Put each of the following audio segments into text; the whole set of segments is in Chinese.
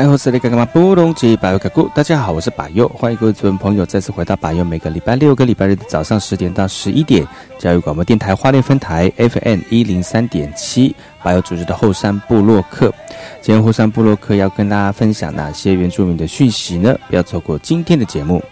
爱好斯里格格玛布隆吉百佑卡古，大家好，我是百佑，欢迎各位主持朋友再次回到百佑，每个礼拜六跟礼拜日的早上十点到十一点，教育广播电台花莲分台 FM 一零三点七，百佑组织的后山部落客。今天后山部落客要跟大家分享哪些原住民的讯息呢？不要错过今天的节目。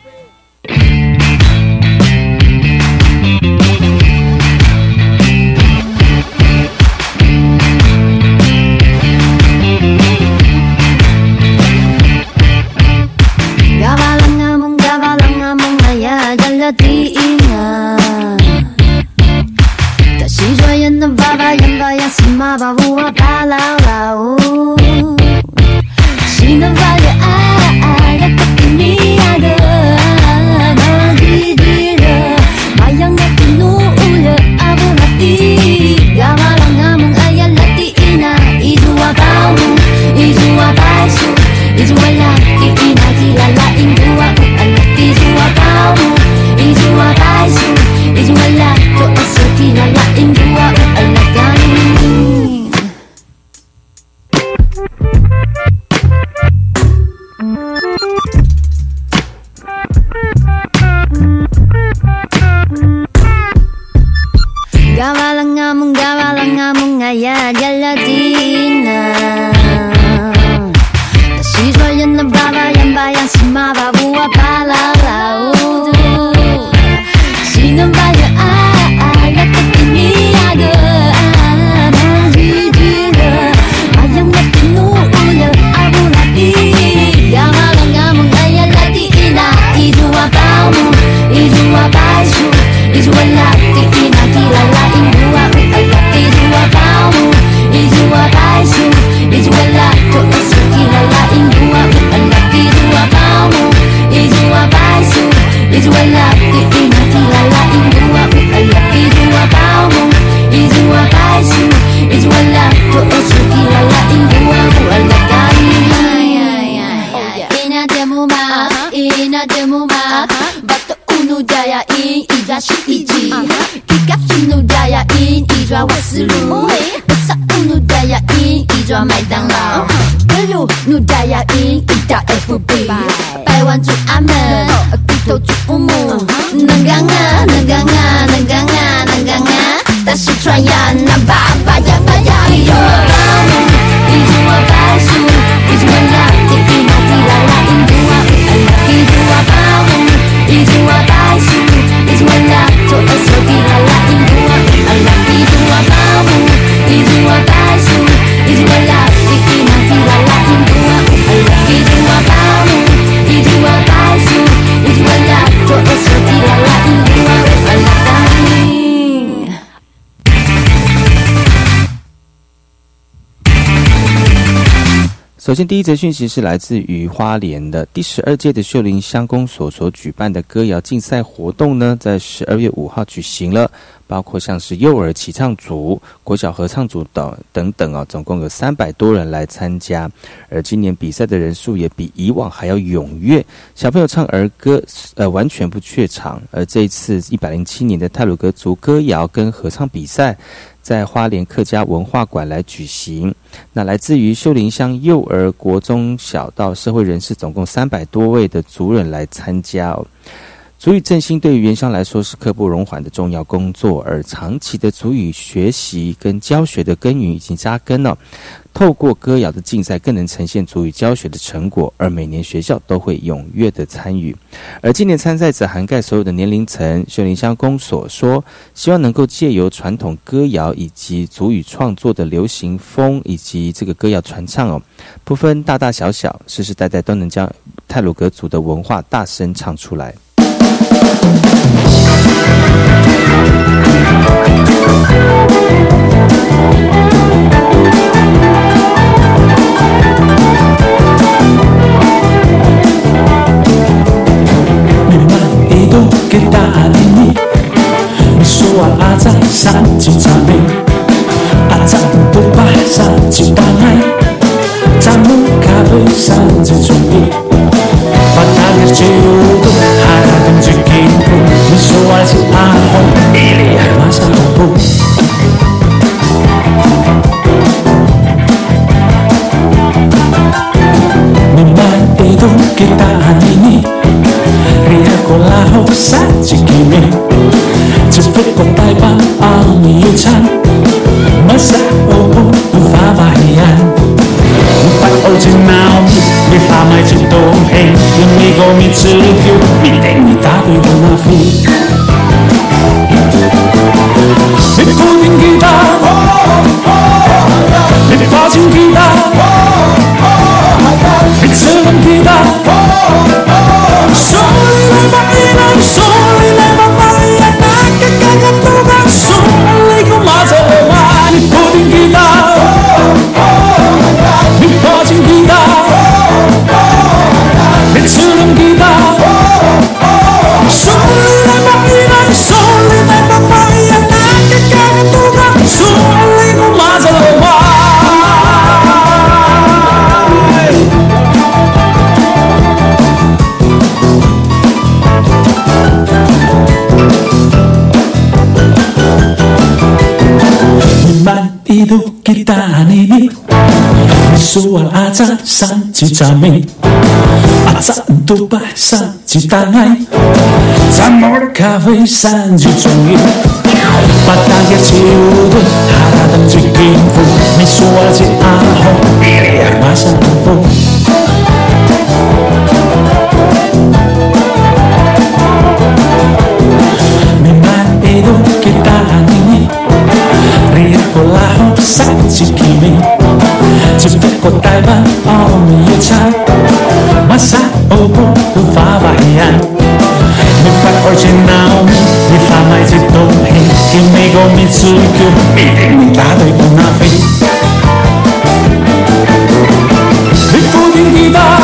ma ba woo ba la la. Gawalang ngamong, gawalang ngamong ngaya galatina Kasiro yan na babayan bayan si mababuwa palala 先，第一则讯息是来自于花莲的第十二届的秀林乡公所所举办的歌谣竞赛活动呢，在十二月五号举行了。包括像是幼儿齐唱组、国小合唱组等等等啊，总共有三百多人来参加。而今年比赛的人数也比以往还要踊跃，小朋友唱儿歌，呃，完全不怯场。而这一次一百零七年的泰鲁格族歌谣跟合唱比赛，在花莲客家文化馆来举行。那来自于秀林乡幼儿、国中小到社会人士，总共三百多位的族人来参加哦。足语振兴对于原乡来说是刻不容缓的重要工作，而长期的足语学习跟教学的耕耘已经扎根了。透过歌谣的竞赛，更能呈现足语教学的成果，而每年学校都会踊跃的参与。而今年参赛者涵盖所有的年龄层。秀林乡公所说，希望能够借由传统歌谣以及足语创作的流行风，以及这个歌谣传唱哦，不分大大小小，世世代代都能将泰鲁格族的文化大声唱出来。kita ini Misua aja saji jame Aja tumpah saji tangan. Jamu kabe saji cumi 바닥을 지우고 하나는 지키고 무서워하지 않고 이리 와서 보고 Memang itu kita hari ini Riakulah usah jikimi Cepet kontai bang almi ucan. Masa umum bahaya Bắt ô chừng nào? Biết pha mai chừng tố hèn Nhưng mi gò mi chữ kêu Mi tên mi ta với hồ na phi Biết cô tình kỳ ta. Biết pha chừng kỳ ta. Biết sơ lắm kỳ ta. Kita ini Soal aja sanji jami Aja untuk bahasa citangai Zamor kafe sanji jongi Patagir ciudu Haradang jikinku Misual si aho Pilih masa lampu của Đài Loan Oh yeah cha Masa obo của phá vải ăn Mình bắt original Mình phá mai dịch đông hình Khi mê gồm mình sư cứu Mình định mình đá đời của na phi Mình phụ tình kỳ ta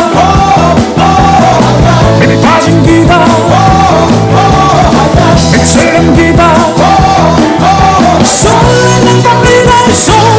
Mình phá trình kỳ ta Mình xây em kỳ ta Sao lên nâng tâm lý đại sâu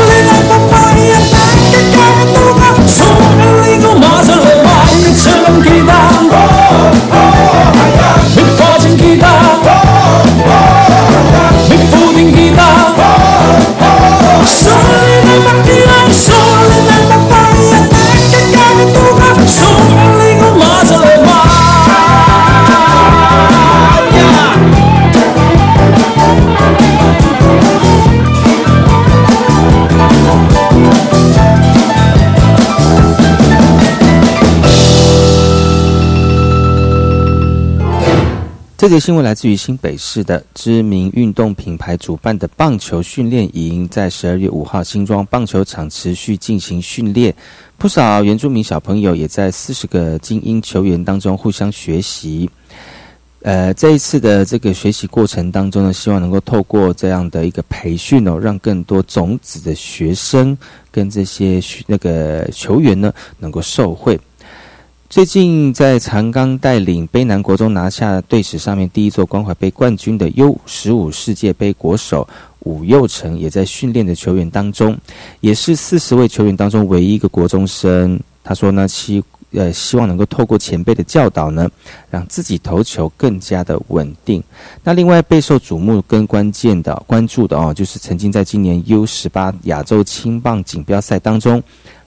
这则新闻来自于新北市的知名运动品牌主办的棒球训练营，在十二月五号新庄棒球场持续进行训练，不少原住民小朋友也在四十个精英球员当中互相学习。呃，这一次的这个学习过程当中呢，希望能够透过这样的一个培训哦，让更多种子的学生跟这些那个球员呢，能够受惠。最近在长冈带领卑南国中拿下队史上面第一座关怀杯冠军的 U 十五世界杯国手武佑成，也在训练的球员当中，也是四十位球员当中唯一一个国中生。他说呢，希呃希望能够透过前辈的教导呢，让自己投球更加的稳定。那另外备受瞩目跟关键的关注的哦，就是曾经在今年 U 十八亚洲青棒锦标赛当中。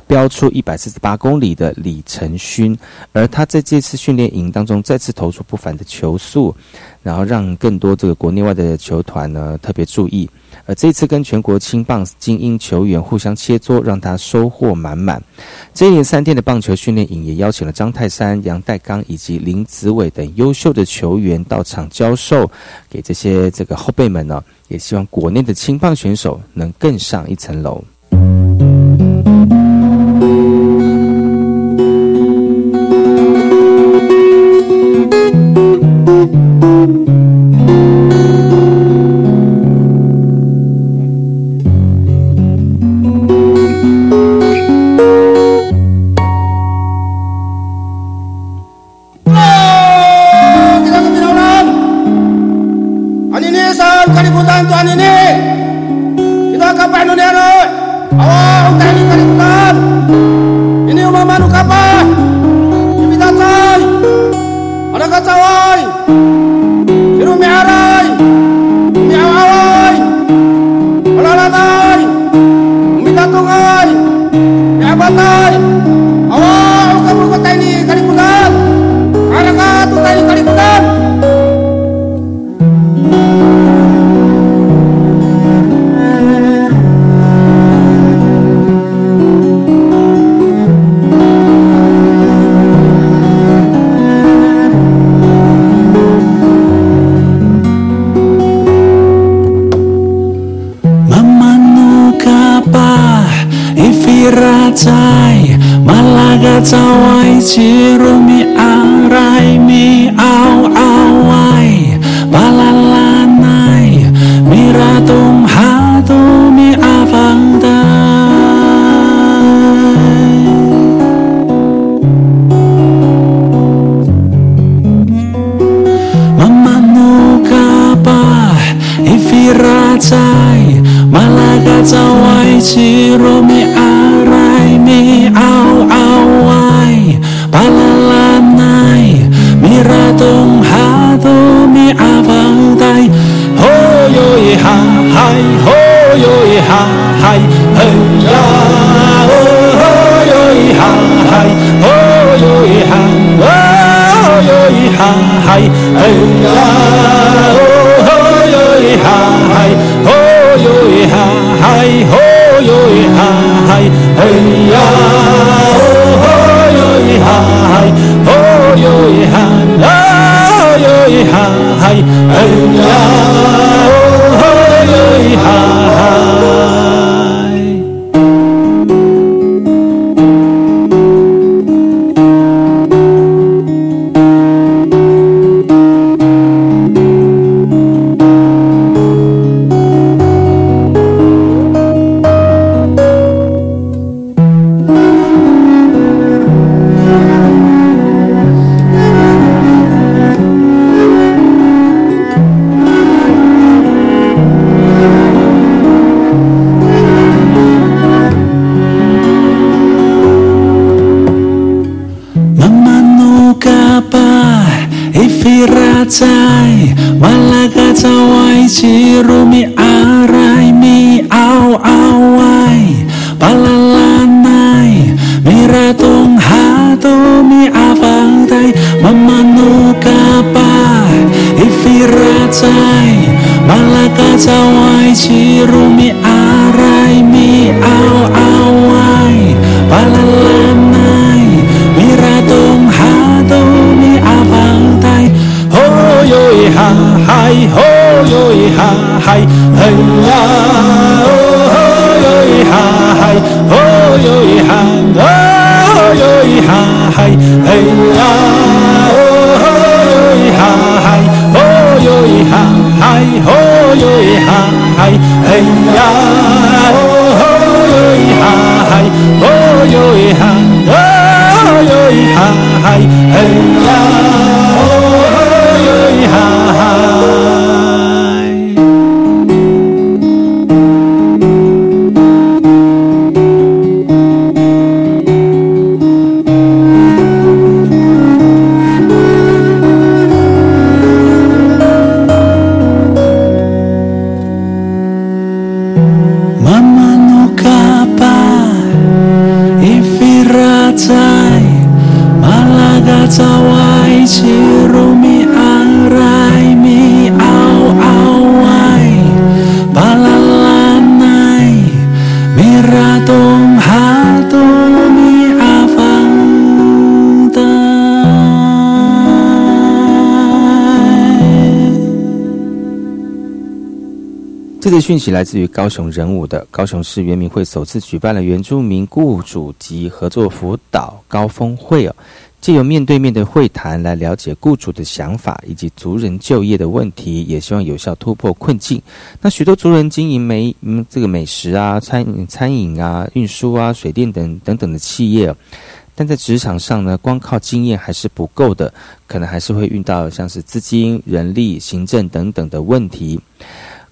标出一百四十八公里的李承勋，而他在这次训练营当中再次投出不凡的球速，然后让更多这个国内外的球团呢特别注意。而这次跟全国青棒精英球员互相切磋，让他收获满满。这一连三天的棒球训练营也邀请了张泰山、杨代刚以及林子伟等优秀的球员到场教授，给这些这个后辈们呢，也希望国内的青棒选手能更上一层楼。嗨！哦哟！嗨！嗨嘿呀，哦哟咿哈嗨。哟咿哈嗨，哦哟咿哈嗨，嘿呀，哦哟咿哈嗨，哦哟咿哈，哦哟咿哈嗨，嘿呀，behind. 吉罗米。hay hey ha hoy ha hay hoy hoy ha hay hoy hoy ha hay hey ha hoy ha hay hoy hoy ha hoy hoy ha hay hey ha 讯息来自于高雄人武的高雄市原民会首次举办了原住民雇主及合作辅导高峰会哦，借由面对面的会谈来了解雇主的想法以及族人就业的问题，也希望有效突破困境。那许多族人经营美嗯这个美食啊、餐饮餐饮啊、运输啊、水电等等等的企业。但在职场上呢，光靠经验还是不够的，可能还是会遇到像是资金、人力、行政等等的问题。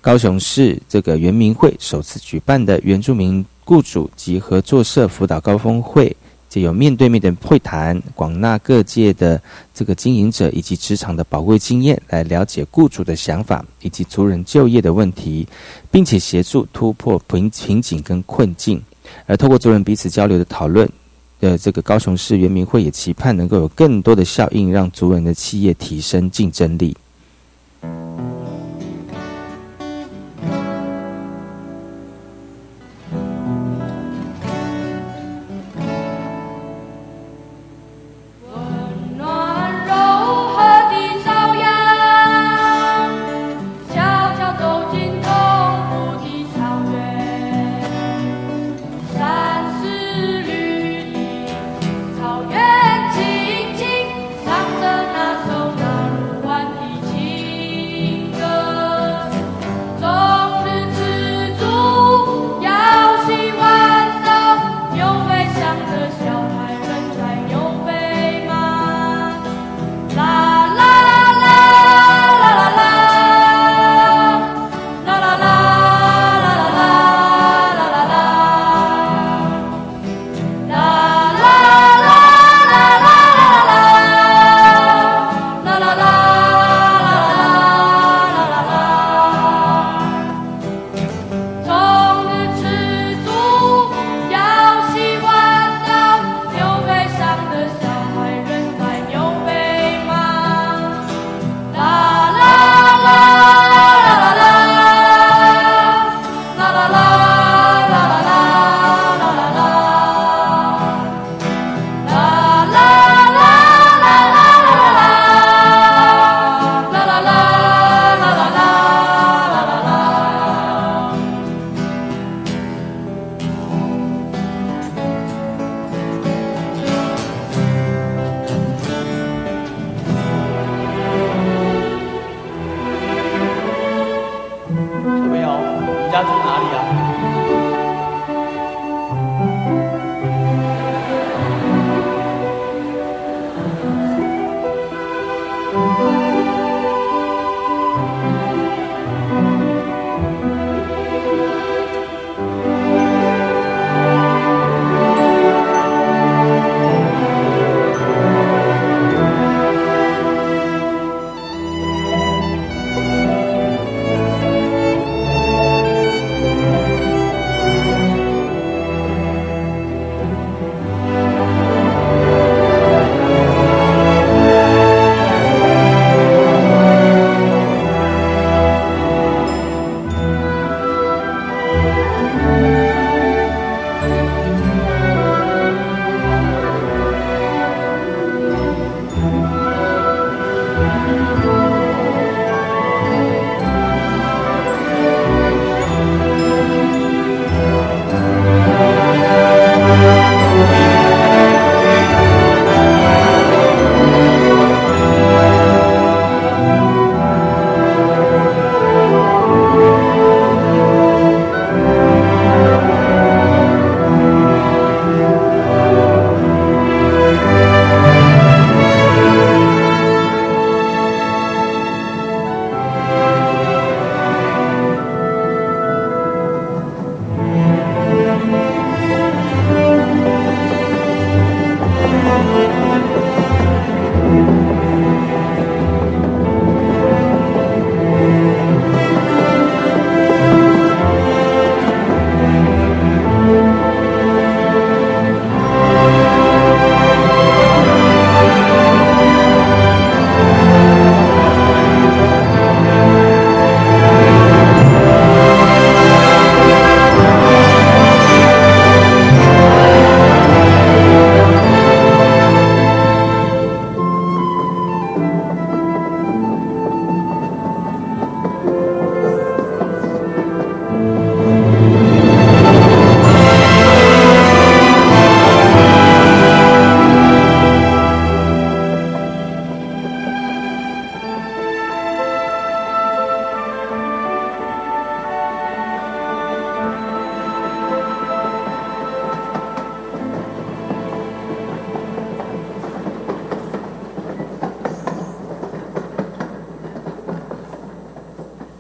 高雄市这个原民会首次举办的原住民雇主及合作社辅导高峰会，就有面对面的会谈，广纳各界的这个经营者以及职场的宝贵经验，来了解雇主的想法以及族人就业的问题，并且协助突破瓶瓶颈跟困境。而透过族人彼此交流的讨论，呃，这个高雄市原民会也期盼能够有更多的效应，让族人的企业提升竞争力。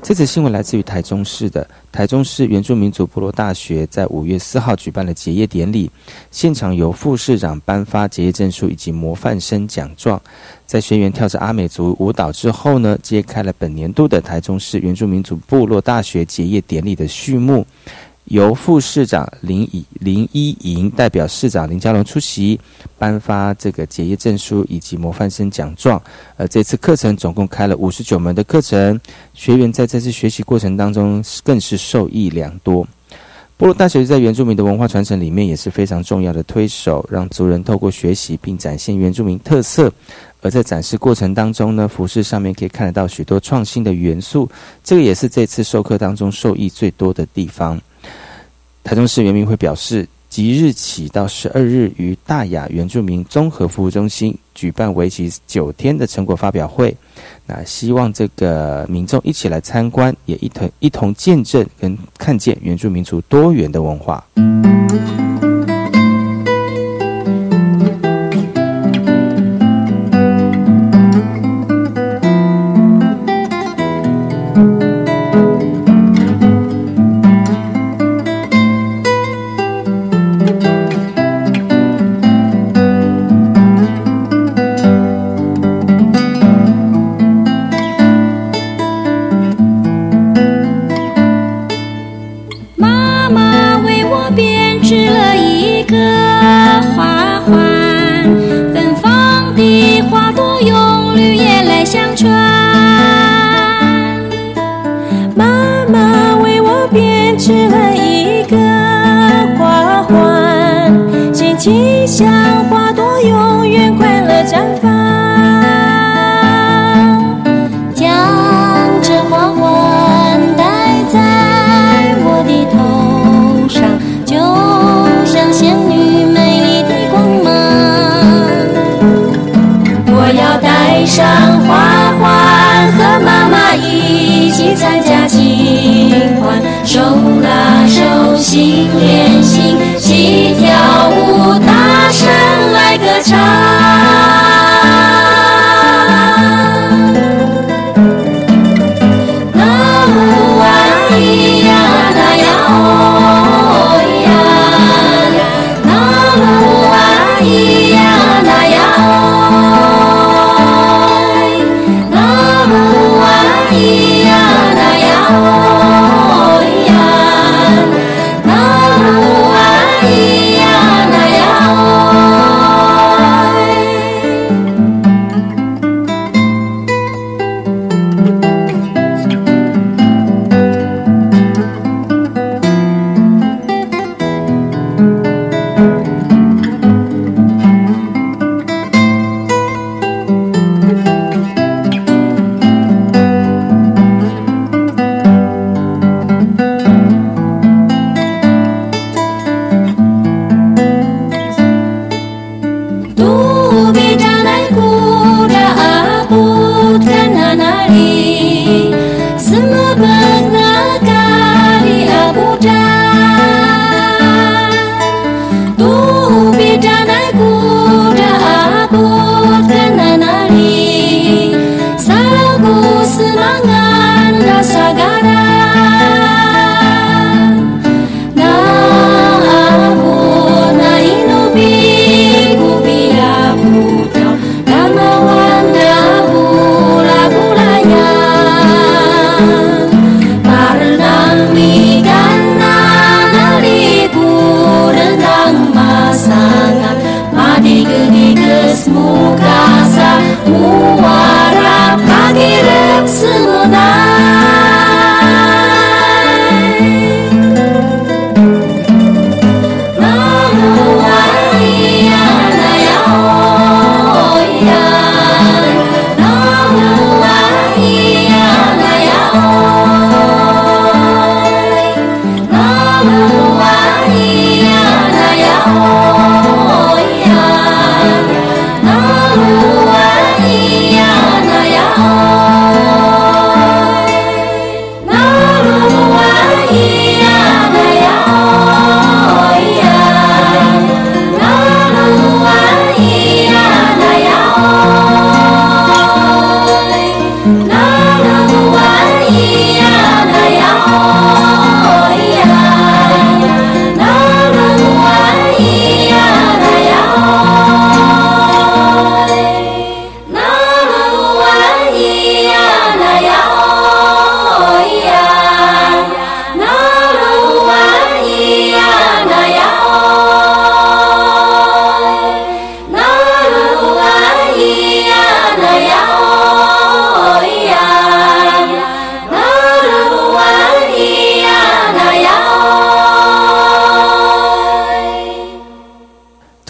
这则新闻来自于台中市的台中市原住民族部落大学，在五月四号举办了结业典礼，现场由副市长颁发结业证书以及模范生奖状。在学员跳着阿美族舞蹈之后呢，揭开了本年度的台中市原住民族部落大学结业典礼的序幕。由副市长林以林依莹代表市长林佳龙出席，颁发这个结业证书以及模范生奖状。而这次课程总共开了五十九门的课程，学员在这次学习过程当中更是受益良多。波罗大学在原住民的文化传承里面也是非常重要的推手，让族人透过学习并展现原住民特色。而在展示过程当中呢，服饰上面可以看得到许多创新的元素，这个也是这次授课当中受益最多的地方。台中市原民会表示，即日起到十二日，于大雅原住民综合服务中心举办为期九天的成果发表会。那希望这个民众一起来参观，也一同一同见证跟看见原住民族多元的文化。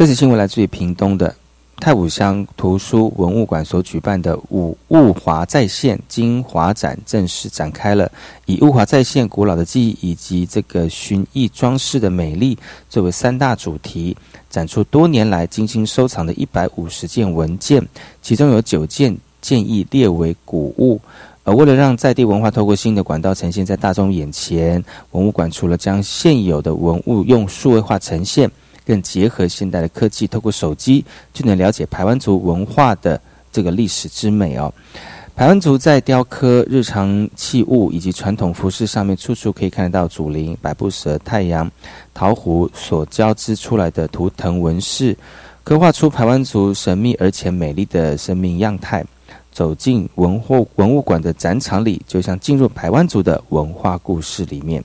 这次新闻来自于屏东的太武乡图书文物馆所举办的五物华在线”精华展正式展开了，以物华在线古老的记忆以及这个寻艺装饰的美丽作为三大主题，展出多年来精心收藏的一百五十件文件，其中有九件建议列为古物。而为了让在地文化透过新的管道呈现在大众眼前，文物馆除了将现有的文物用数位化呈现。更结合现代的科技，透过手机就能了解排湾族文化的这个历史之美哦。排湾族在雕刻、日常器物以及传统服饰上面，处处可以看得到祖灵、百步蛇、太阳、桃湖所交织出来的图腾纹饰，刻画出排湾族神秘而且美丽的生命样态。走进文化文物馆的展场里，就像进入排湾族的文化故事里面。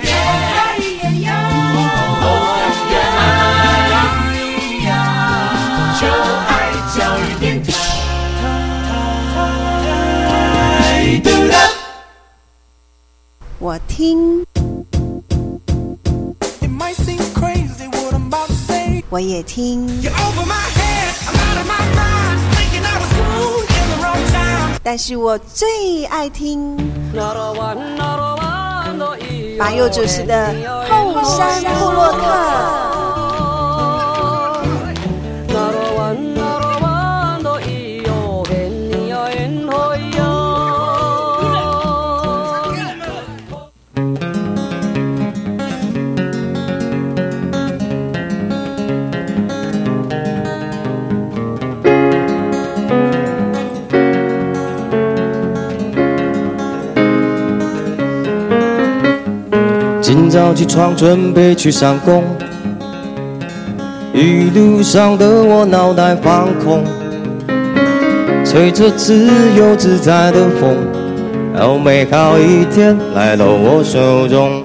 Wrong in the wrong time. 但是我最爱听马佑主持的后山部落客。早起床准备去上工，一路上的我脑袋放空，吹着自由自在的风，好美好一天来到我手中。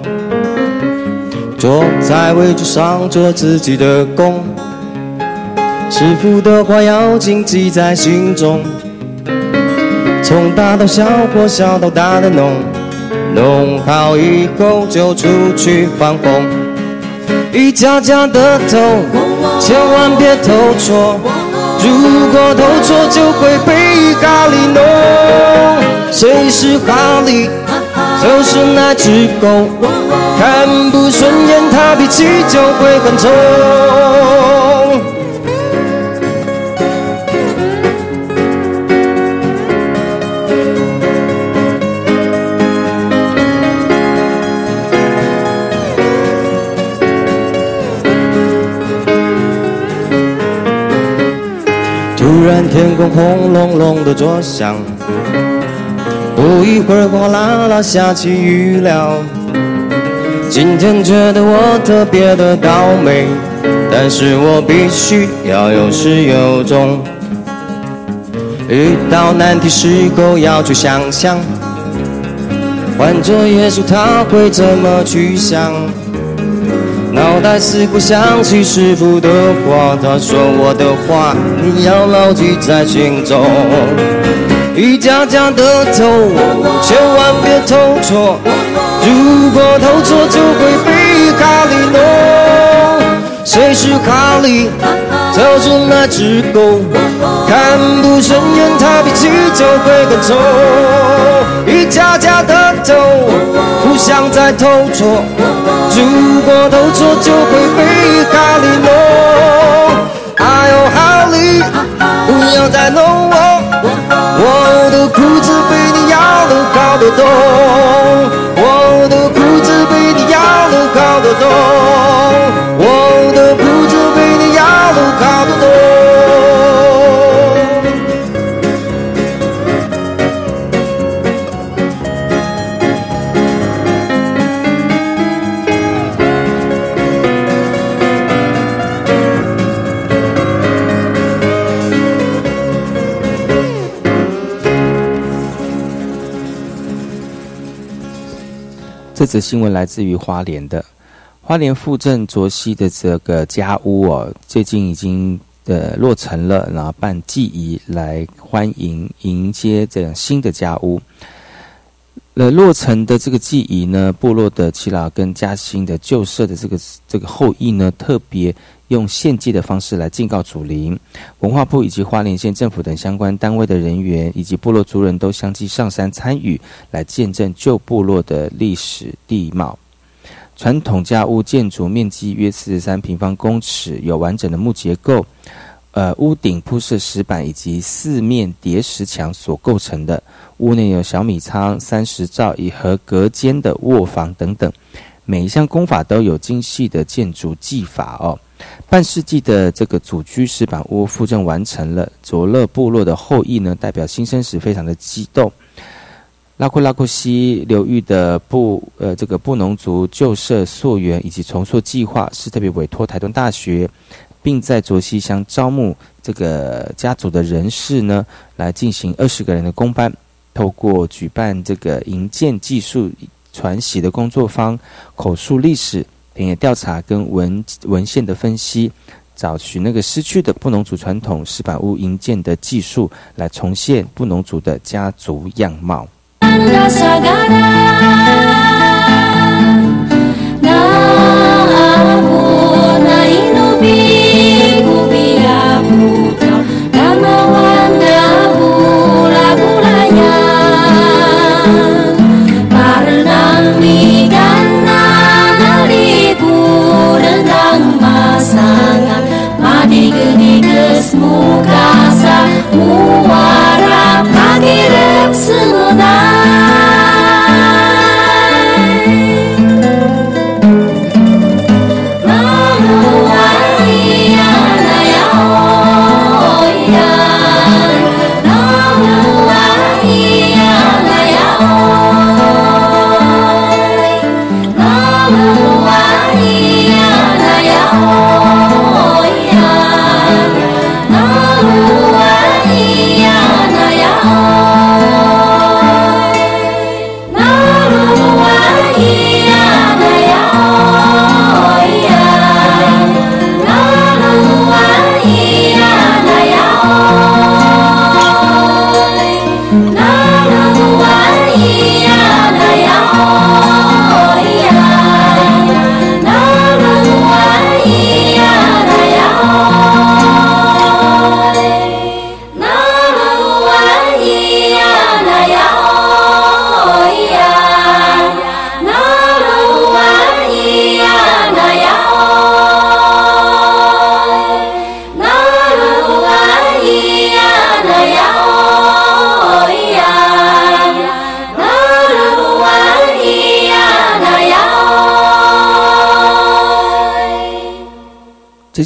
坐在位置上做自己的工，师傅的话要谨记在心中，从大到小或小到大的弄。弄好以后就出去放风，一家家的头，千万别投错。如果投错就会被咖喱弄。谁是咖喱？就是那只狗，看不顺眼它脾气就会很冲。突然天空轰隆隆的作响，不一会儿哗啦啦下起雨了。今天觉得我特别的倒霉，但是我必须要有始有终。遇到难题时候要去想想，换做耶稣他会怎么去想？脑袋似乎想起师傅的话，他说我的话你要牢记在心中。一家家的头，千万别偷错，如果偷错就会被卡里弄。谁是咖喱？就是那只狗，看不顺眼它脾气就会更冲。一家家的头，不想再偷错，如果投错就会被咖喱弄。哎呦，哈利，不要再弄我，我的裤子被你咬了好多。洞，我的裤子被你咬了好多。洞，这则新闻来自于花莲的花莲富镇卓溪的这个家屋哦，最近已经呃落成了，然后办祭仪来欢迎迎接这样新的家屋。呃，落成的这个祭仪呢，部落的耆老跟嘉兴的旧社的这个这个后裔呢，特别用献祭的方式来敬告祖灵。文化部以及花莲县政府等相关单位的人员以及部落族人都相继上山参与，来见证旧部落的历史地貌。传统家屋建筑面积约四十三平方公尺，有完整的木结构，呃，屋顶铺设石板以及四面叠石墙所构成的。屋内有小米仓、三十灶以和隔间的卧房等等，每一项工法都有精细的建筑技法哦。半世纪的这个祖居石板屋复正完成了，卓勒部落的后裔呢，代表新生时非常的激动。拉库拉库西流域的布呃这个布农族旧社溯源以及重塑计划是特别委托台东大学，并在卓西乡招募这个家族的人士呢，来进行二十个人的工班。透过举办这个营建技术传习的工作方口述历史，田野调查跟文文献的分析，找寻那个失去的布农族传统石板屋营建的技术，来重现布农族的家族样貌。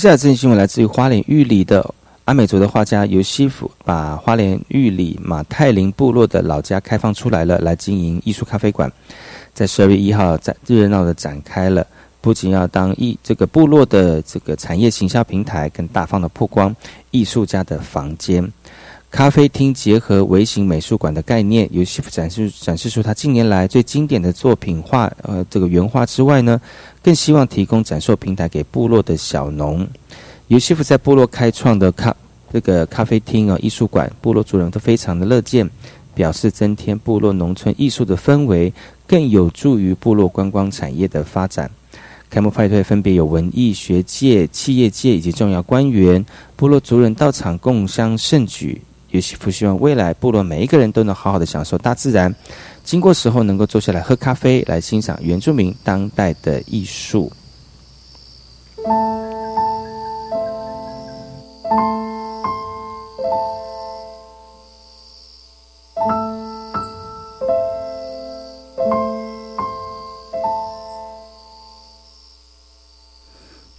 接下来这件新闻来自于花莲玉里的阿美族的画家尤西夫，把花莲玉里马太林部落的老家开放出来了，来经营艺术咖啡馆。在十二月一号，在热闹的展开了，不仅要当艺这个部落的这个产业行销平台，更大方的曝光艺术家的房间。咖啡厅结合微型美术馆的概念，由西夫展示展示出他近年来最经典的作品画，呃，这个原画之外呢，更希望提供展售平台给部落的小农。尤西夫在部落开创的咖这个咖啡厅啊、艺术馆，部落族人都非常的乐见，表示增添部落农村艺术的氛围，更有助于部落观光产业的发展。开幕派对分别有文艺、学界、企业界以及重要官员、部落族人到场共襄盛举。尤西夫希望未来部落每一个人都能好好的享受大自然，经过时候能够坐下来喝咖啡，来欣赏原住民当代的艺术。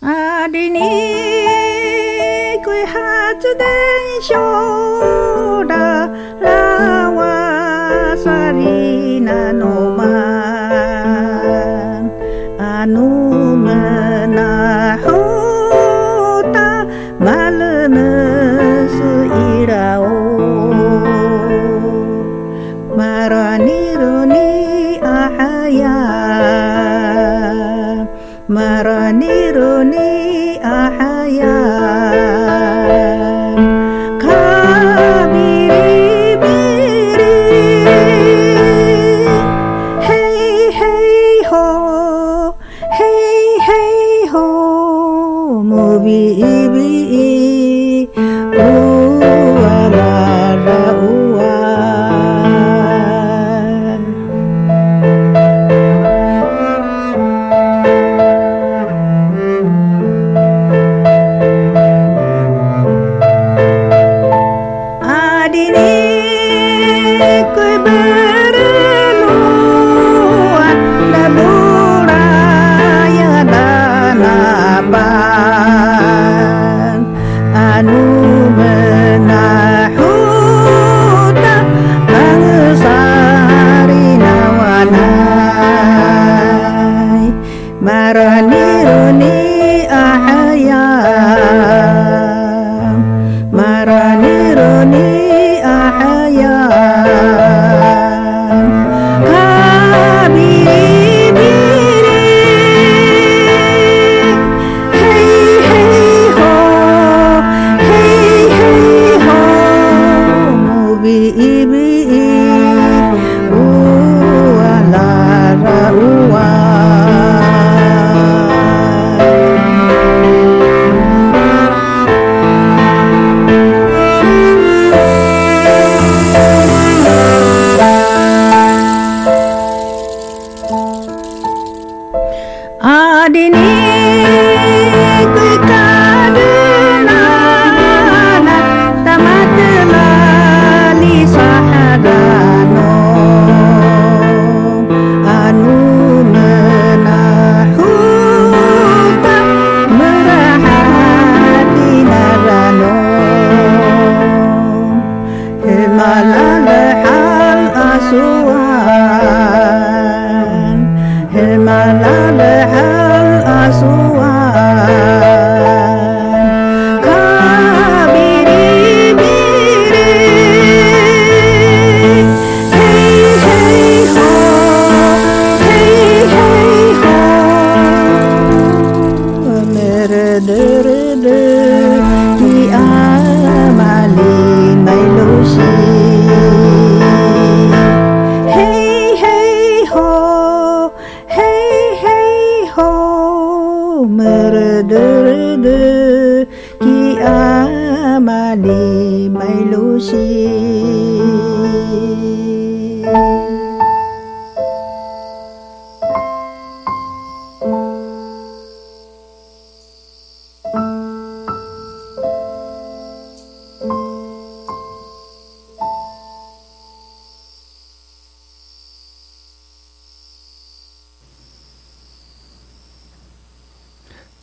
ありにくい発電所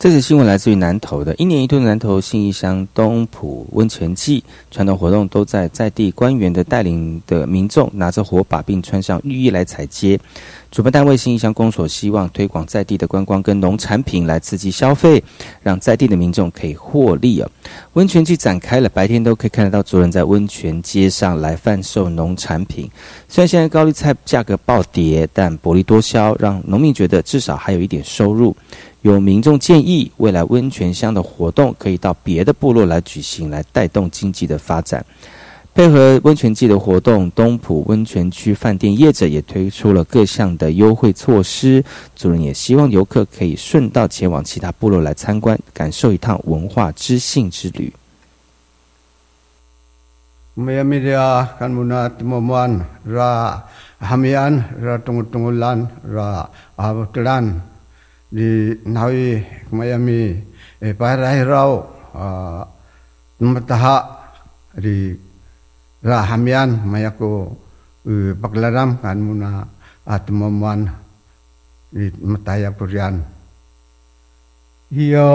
这则新闻来自于南投的，一年一度的南投信义乡东浦温泉季传统活动，都在在地官员的带领的民众拿着火把，并穿上浴衣来采街。主办单位信义乡公所希望推广在地的观光跟农产品来刺激消费，让在地的民众可以获利啊。温泉季展开了，白天都可以看得到族人在温泉街上来贩售农产品。虽然现在高丽菜价格暴跌，但薄利多销，让农民觉得至少还有一点收入。有民众建议，未来温泉乡的活动可以到别的部落来举行，来带动经济的发展。配合温泉季的活动，东浦温泉区饭店业者也推出了各项的优惠措施。主人也希望游客可以顺道前往其他部落来参观，感受一趟文化知性之旅。di raham mayako may e, uh, paglaram kan mo na at ah, mamuan mataya ko riyan. Yo,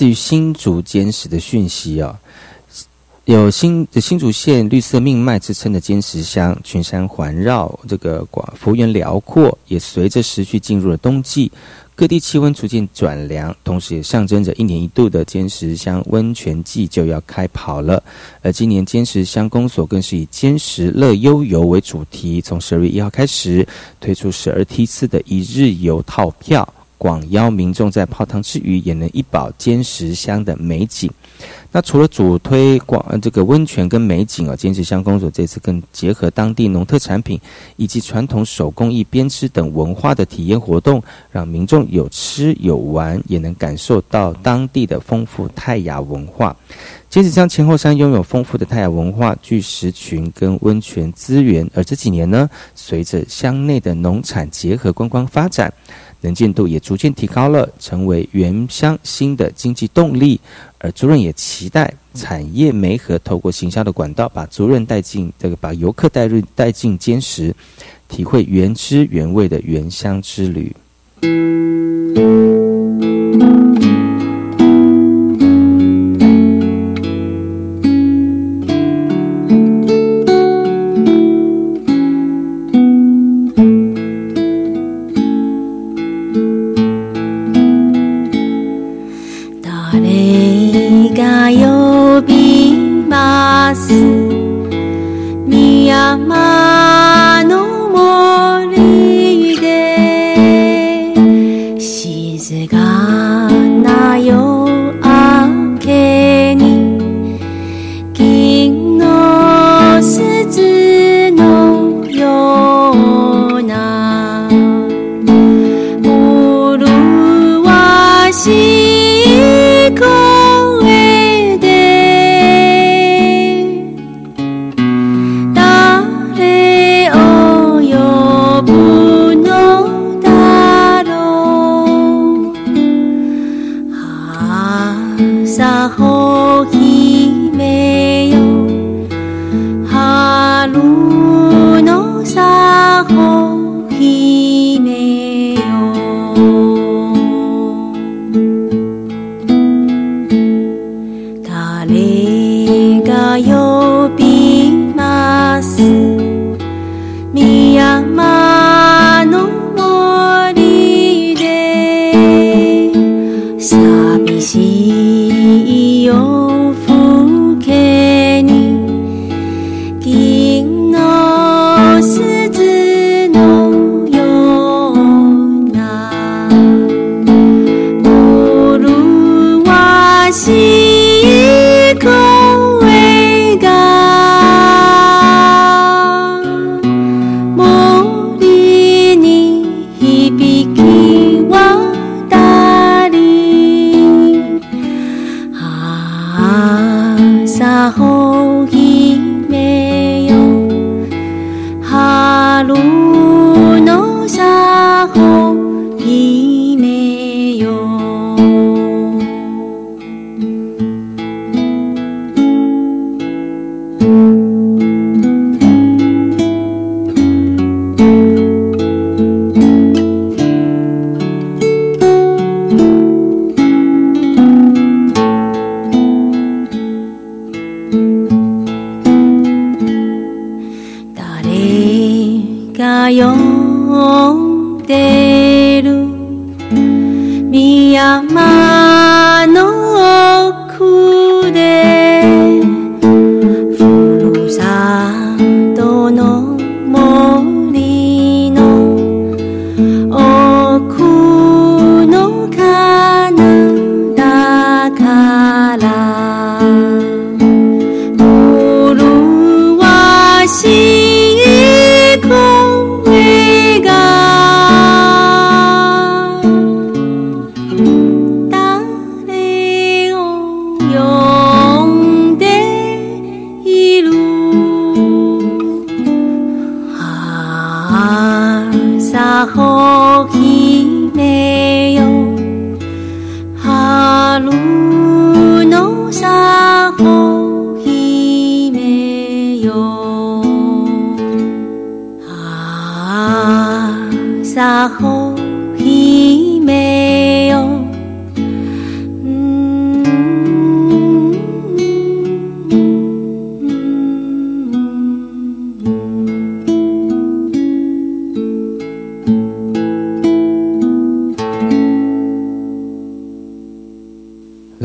自于新竹坚石的讯息哦，有新新竹县绿色命脉之称的坚石乡，群山环绕，这个广幅员辽阔，也随着时序进入了冬季，各地气温逐渐转凉，同时也象征着一年一度的坚石乡温泉季就要开跑了。而今年坚石乡公所更是以“坚石乐悠游”为主题，从十二月一号开始推出十二梯次的一日游套票。广邀民众在泡汤之余，也能一饱坚石乡的美景。那除了主推广这个温泉跟美景啊，坚石乡公所这次更结合当地农特产品以及传统手工艺编织等文化的体验活动，让民众有吃有玩，也能感受到当地的丰富泰雅文化。坚石乡前后山拥有丰富的泰雅文化、巨石群跟温泉资源，而这几年呢，随着乡内的农产结合观光发展。能见度也逐渐提高了，成为原乡新的经济动力。而族人也期期待产业媒合，透过行销的管道，把族人带进这个，把游客带入带进坚石，体会原汁原味的原乡之旅。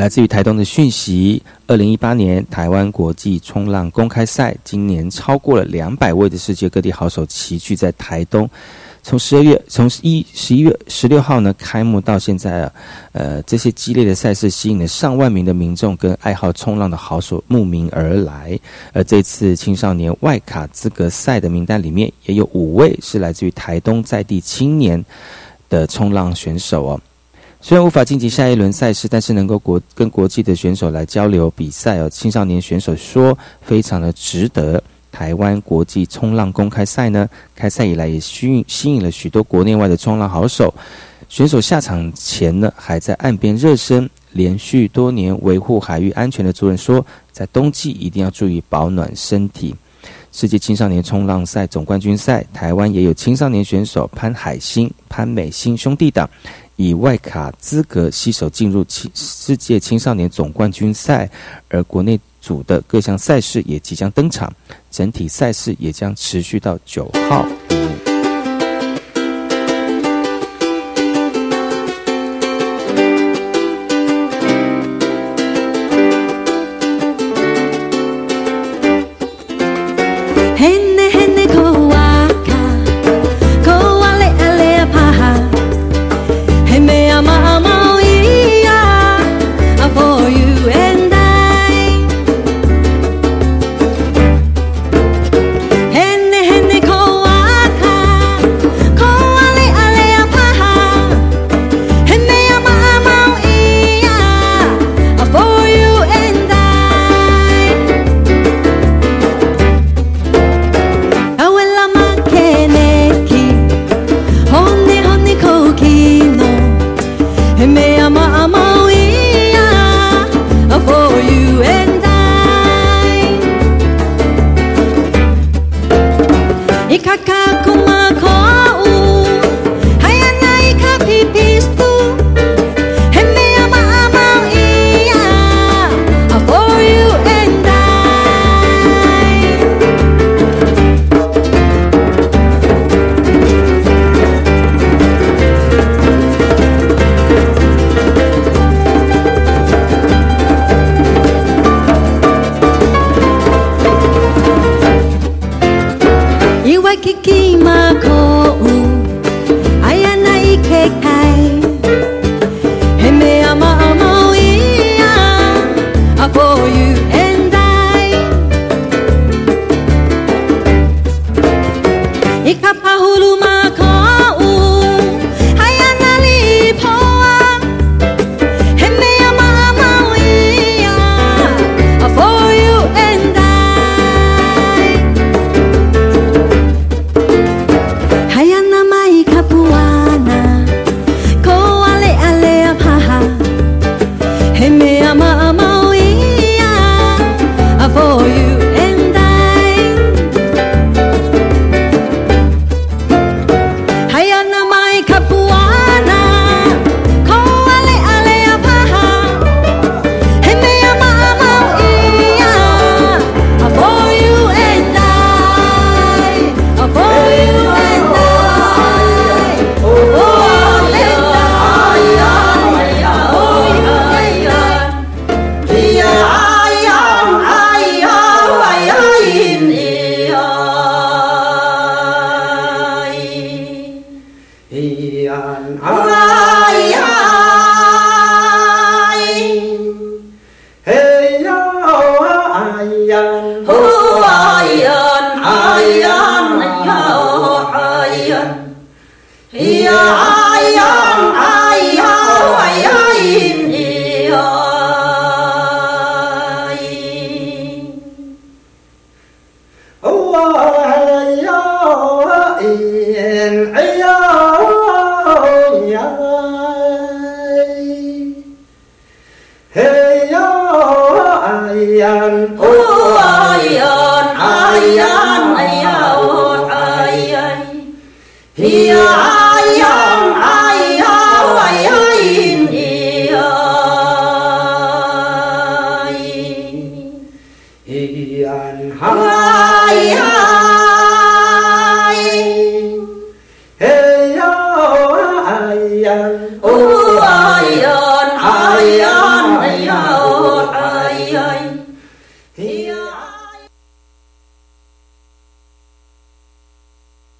来自于台东的讯息：二零一八年台湾国际冲浪公开赛，今年超过了两百位的世界各地好手齐聚在台东。从十二月，从一十一月十六号呢开幕到现在啊，呃，这些激烈的赛事吸引了上万名的民众跟爱好冲浪的好手慕名而来。而这次青少年外卡资格赛的名单里面，也有五位是来自于台东在地青年的冲浪选手哦。虽然无法晋级下一轮赛事，但是能够国跟国际的选手来交流比赛哦，青少年选手说非常的值得。台湾国际冲浪公开赛呢，开赛以来也吸引吸引了许多国内外的冲浪好手。选手下场前呢，还在岸边热身。连续多年维护海域安全的族人说，在冬季一定要注意保暖身体。世界青少年冲浪赛总冠军赛，台湾也有青少年选手潘海星、潘美欣兄弟党以外卡资格携手进入青世界青少年总冠军赛，而国内组的各项赛事也即将登场，整体赛事也将持续到九号。